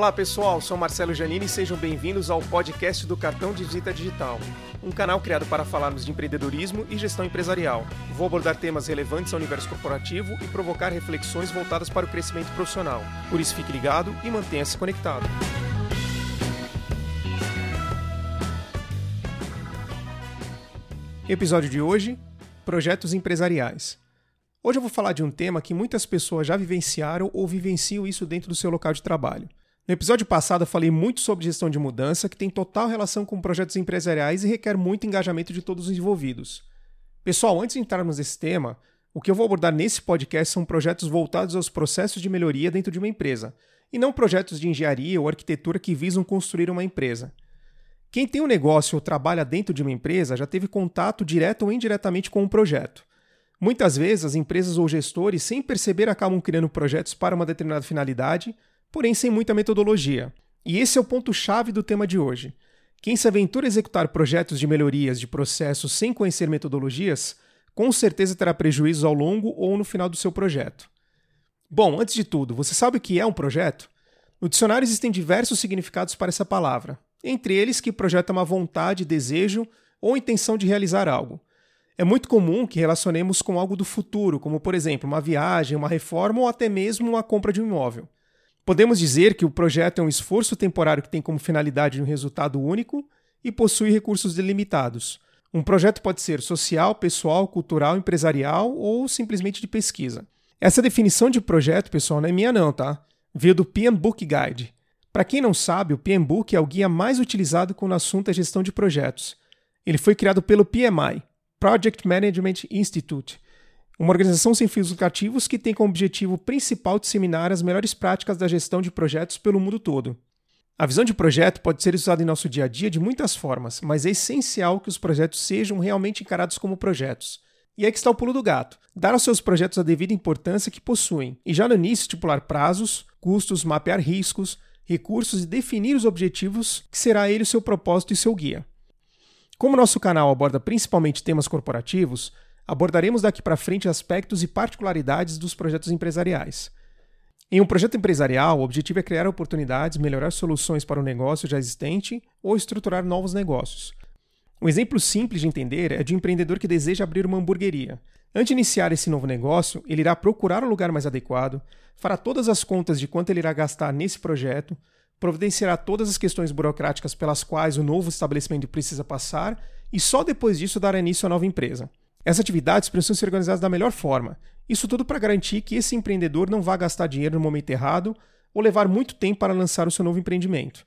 Olá pessoal, sou Marcelo Janini e sejam bem-vindos ao podcast do Cartão de Visita Digital, um canal criado para falarmos de empreendedorismo e gestão empresarial. Vou abordar temas relevantes ao universo corporativo e provocar reflexões voltadas para o crescimento profissional. Por isso fique ligado e mantenha-se conectado. Episódio de hoje: Projetos empresariais. Hoje eu vou falar de um tema que muitas pessoas já vivenciaram ou vivenciam isso dentro do seu local de trabalho. No episódio passado eu falei muito sobre gestão de mudança, que tem total relação com projetos empresariais e requer muito engajamento de todos os envolvidos. Pessoal, antes de entrarmos nesse tema, o que eu vou abordar nesse podcast são projetos voltados aos processos de melhoria dentro de uma empresa, e não projetos de engenharia ou arquitetura que visam construir uma empresa. Quem tem um negócio ou trabalha dentro de uma empresa já teve contato direto ou indiretamente com um projeto. Muitas vezes, as empresas ou gestores, sem perceber, acabam criando projetos para uma determinada finalidade porém sem muita metodologia. E esse é o ponto-chave do tema de hoje. Quem se aventura a executar projetos de melhorias de processos sem conhecer metodologias, com certeza terá prejuízos ao longo ou no final do seu projeto. Bom, antes de tudo, você sabe o que é um projeto? No dicionário existem diversos significados para essa palavra, entre eles que projeta uma vontade, desejo ou intenção de realizar algo. É muito comum que relacionemos com algo do futuro, como por exemplo uma viagem, uma reforma ou até mesmo uma compra de um imóvel. Podemos dizer que o projeto é um esforço temporário que tem como finalidade um resultado único e possui recursos delimitados. Um projeto pode ser social, pessoal, cultural, empresarial ou simplesmente de pesquisa. Essa definição de projeto, pessoal, não é minha não, tá? Veio do PM Book Guide. Para quem não sabe, o PM Book é o guia mais utilizado quando o assunto é gestão de projetos. Ele foi criado pelo PMI, Project Management Institute, uma organização sem fins lucrativos que tem como objetivo principal disseminar as melhores práticas da gestão de projetos pelo mundo todo. A visão de projeto pode ser usada em nosso dia a dia de muitas formas, mas é essencial que os projetos sejam realmente encarados como projetos. E aí que está o pulo do gato: dar aos seus projetos a devida importância que possuem, e já no início estipular prazos, custos, mapear riscos, recursos e definir os objetivos que será ele o seu propósito e seu guia. Como nosso canal aborda principalmente temas corporativos, abordaremos daqui para frente aspectos e particularidades dos projetos empresariais. Em um projeto empresarial, o objetivo é criar oportunidades, melhorar soluções para o negócio já existente ou estruturar novos negócios. Um exemplo simples de entender é de um empreendedor que deseja abrir uma hamburgueria. Antes de iniciar esse novo negócio, ele irá procurar o um lugar mais adequado, fará todas as contas de quanto ele irá gastar nesse projeto, providenciará todas as questões burocráticas pelas quais o novo estabelecimento precisa passar e só depois disso dará início à nova empresa. Essas atividades precisam ser organizadas da melhor forma. Isso tudo para garantir que esse empreendedor não vá gastar dinheiro no momento errado ou levar muito tempo para lançar o seu novo empreendimento.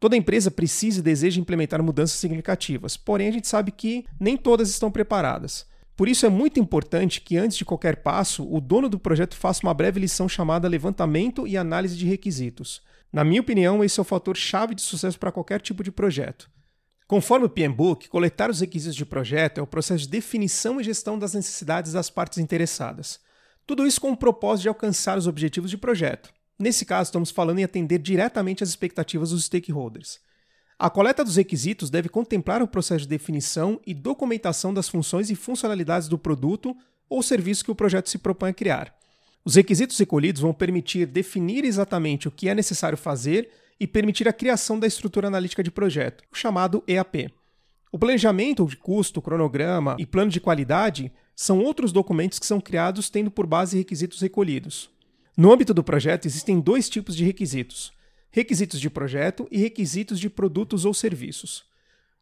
Toda empresa precisa e deseja implementar mudanças significativas, porém a gente sabe que nem todas estão preparadas. Por isso é muito importante que antes de qualquer passo, o dono do projeto faça uma breve lição chamada levantamento e análise de requisitos. Na minha opinião, esse é o fator chave de sucesso para qualquer tipo de projeto. Conforme o PMBOK, coletar os requisitos de projeto é o processo de definição e gestão das necessidades das partes interessadas. Tudo isso com o propósito de alcançar os objetivos de projeto. Nesse caso, estamos falando em atender diretamente às expectativas dos stakeholders. A coleta dos requisitos deve contemplar o processo de definição e documentação das funções e funcionalidades do produto ou serviço que o projeto se propõe a criar. Os requisitos recolhidos vão permitir definir exatamente o que é necessário fazer e permitir a criação da estrutura analítica de projeto, o chamado EAP. O planejamento de custo, cronograma e plano de qualidade são outros documentos que são criados tendo por base requisitos recolhidos. No âmbito do projeto, existem dois tipos de requisitos: requisitos de projeto e requisitos de produtos ou serviços.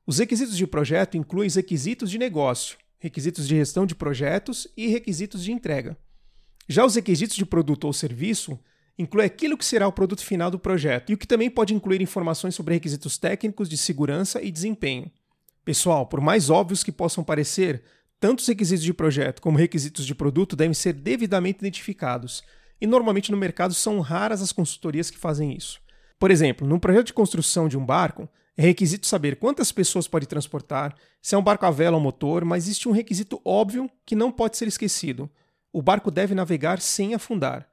Os requisitos de projeto incluem os requisitos de negócio, requisitos de gestão de projetos e requisitos de entrega. Já os requisitos de produto ou serviço inclui aquilo que será o produto final do projeto e o que também pode incluir informações sobre requisitos técnicos de segurança e desempenho. Pessoal, por mais óbvios que possam parecer, tanto os requisitos de projeto como requisitos de produto devem ser devidamente identificados, e normalmente no mercado são raras as consultorias que fazem isso. Por exemplo, num projeto de construção de um barco, é requisito saber quantas pessoas pode transportar, se é um barco a vela ou motor, mas existe um requisito óbvio que não pode ser esquecido: o barco deve navegar sem afundar.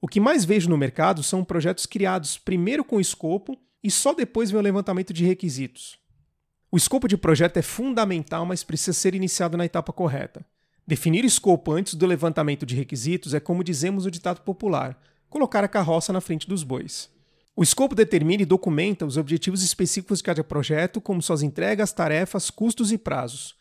O que mais vejo no mercado são projetos criados primeiro com escopo e só depois vem o levantamento de requisitos. O escopo de projeto é fundamental, mas precisa ser iniciado na etapa correta. Definir escopo antes do levantamento de requisitos é como dizemos o ditado popular: colocar a carroça na frente dos bois. O escopo determina e documenta os objetivos específicos de cada projeto, como suas entregas, tarefas, custos e prazos.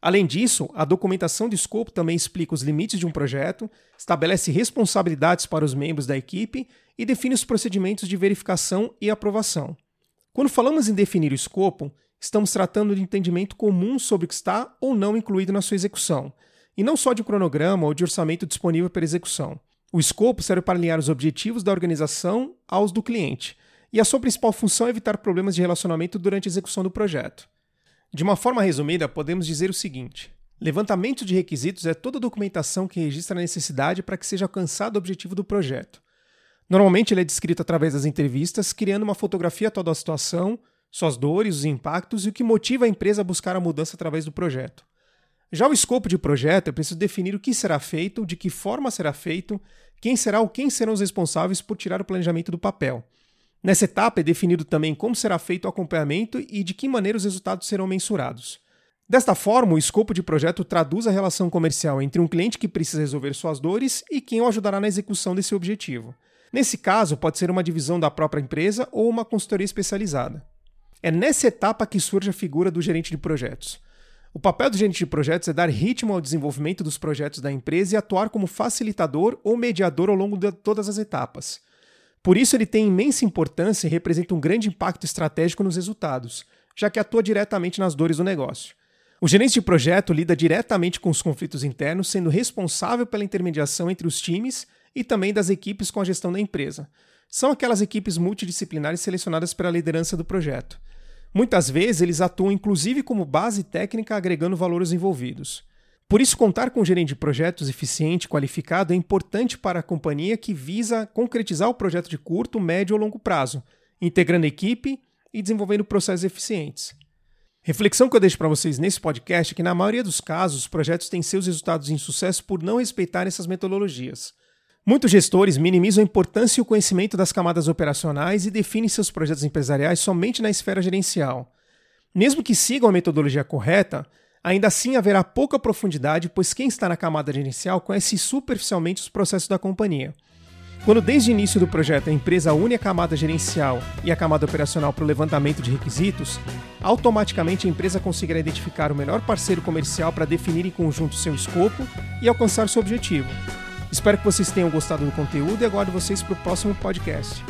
Além disso, a documentação de escopo também explica os limites de um projeto, estabelece responsabilidades para os membros da equipe e define os procedimentos de verificação e aprovação. Quando falamos em definir o escopo, estamos tratando de entendimento comum sobre o que está ou não incluído na sua execução, e não só de cronograma ou de orçamento disponível para execução. O escopo serve para alinhar os objetivos da organização aos do cliente, e a sua principal função é evitar problemas de relacionamento durante a execução do projeto. De uma forma resumida, podemos dizer o seguinte: levantamento de requisitos é toda a documentação que registra a necessidade para que seja alcançado o objetivo do projeto. Normalmente ele é descrito através das entrevistas, criando uma fotografia toda a situação, suas dores, os impactos e o que motiva a empresa a buscar a mudança através do projeto. Já o escopo de projeto é preciso definir o que será feito, de que forma será feito, quem será ou quem serão os responsáveis por tirar o planejamento do papel. Nessa etapa é definido também como será feito o acompanhamento e de que maneira os resultados serão mensurados. Desta forma, o escopo de projeto traduz a relação comercial entre um cliente que precisa resolver suas dores e quem o ajudará na execução desse objetivo. Nesse caso, pode ser uma divisão da própria empresa ou uma consultoria especializada. É nessa etapa que surge a figura do gerente de projetos. O papel do gerente de projetos é dar ritmo ao desenvolvimento dos projetos da empresa e atuar como facilitador ou mediador ao longo de todas as etapas. Por isso, ele tem imensa importância e representa um grande impacto estratégico nos resultados, já que atua diretamente nas dores do negócio. O gerente de projeto lida diretamente com os conflitos internos, sendo responsável pela intermediação entre os times e também das equipes com a gestão da empresa. São aquelas equipes multidisciplinares selecionadas pela liderança do projeto. Muitas vezes eles atuam inclusive como base técnica agregando valores envolvidos. Por isso, contar com um gerente de projetos eficiente e qualificado é importante para a companhia que visa concretizar o projeto de curto, médio ou longo prazo, integrando a equipe e desenvolvendo processos eficientes. Reflexão que eu deixo para vocês nesse podcast é que, na maioria dos casos, os projetos têm seus resultados em sucesso por não respeitar essas metodologias. Muitos gestores minimizam a importância e o conhecimento das camadas operacionais e definem seus projetos empresariais somente na esfera gerencial. Mesmo que sigam a metodologia correta, ainda assim haverá pouca profundidade, pois quem está na camada gerencial conhece superficialmente os processos da companhia. Quando desde o início do projeto a empresa une a camada gerencial e a camada operacional para o levantamento de requisitos, automaticamente a empresa conseguirá identificar o melhor parceiro comercial para definir em conjunto seu escopo e alcançar seu objetivo. Espero que vocês tenham gostado do conteúdo e aguardo vocês para o próximo podcast.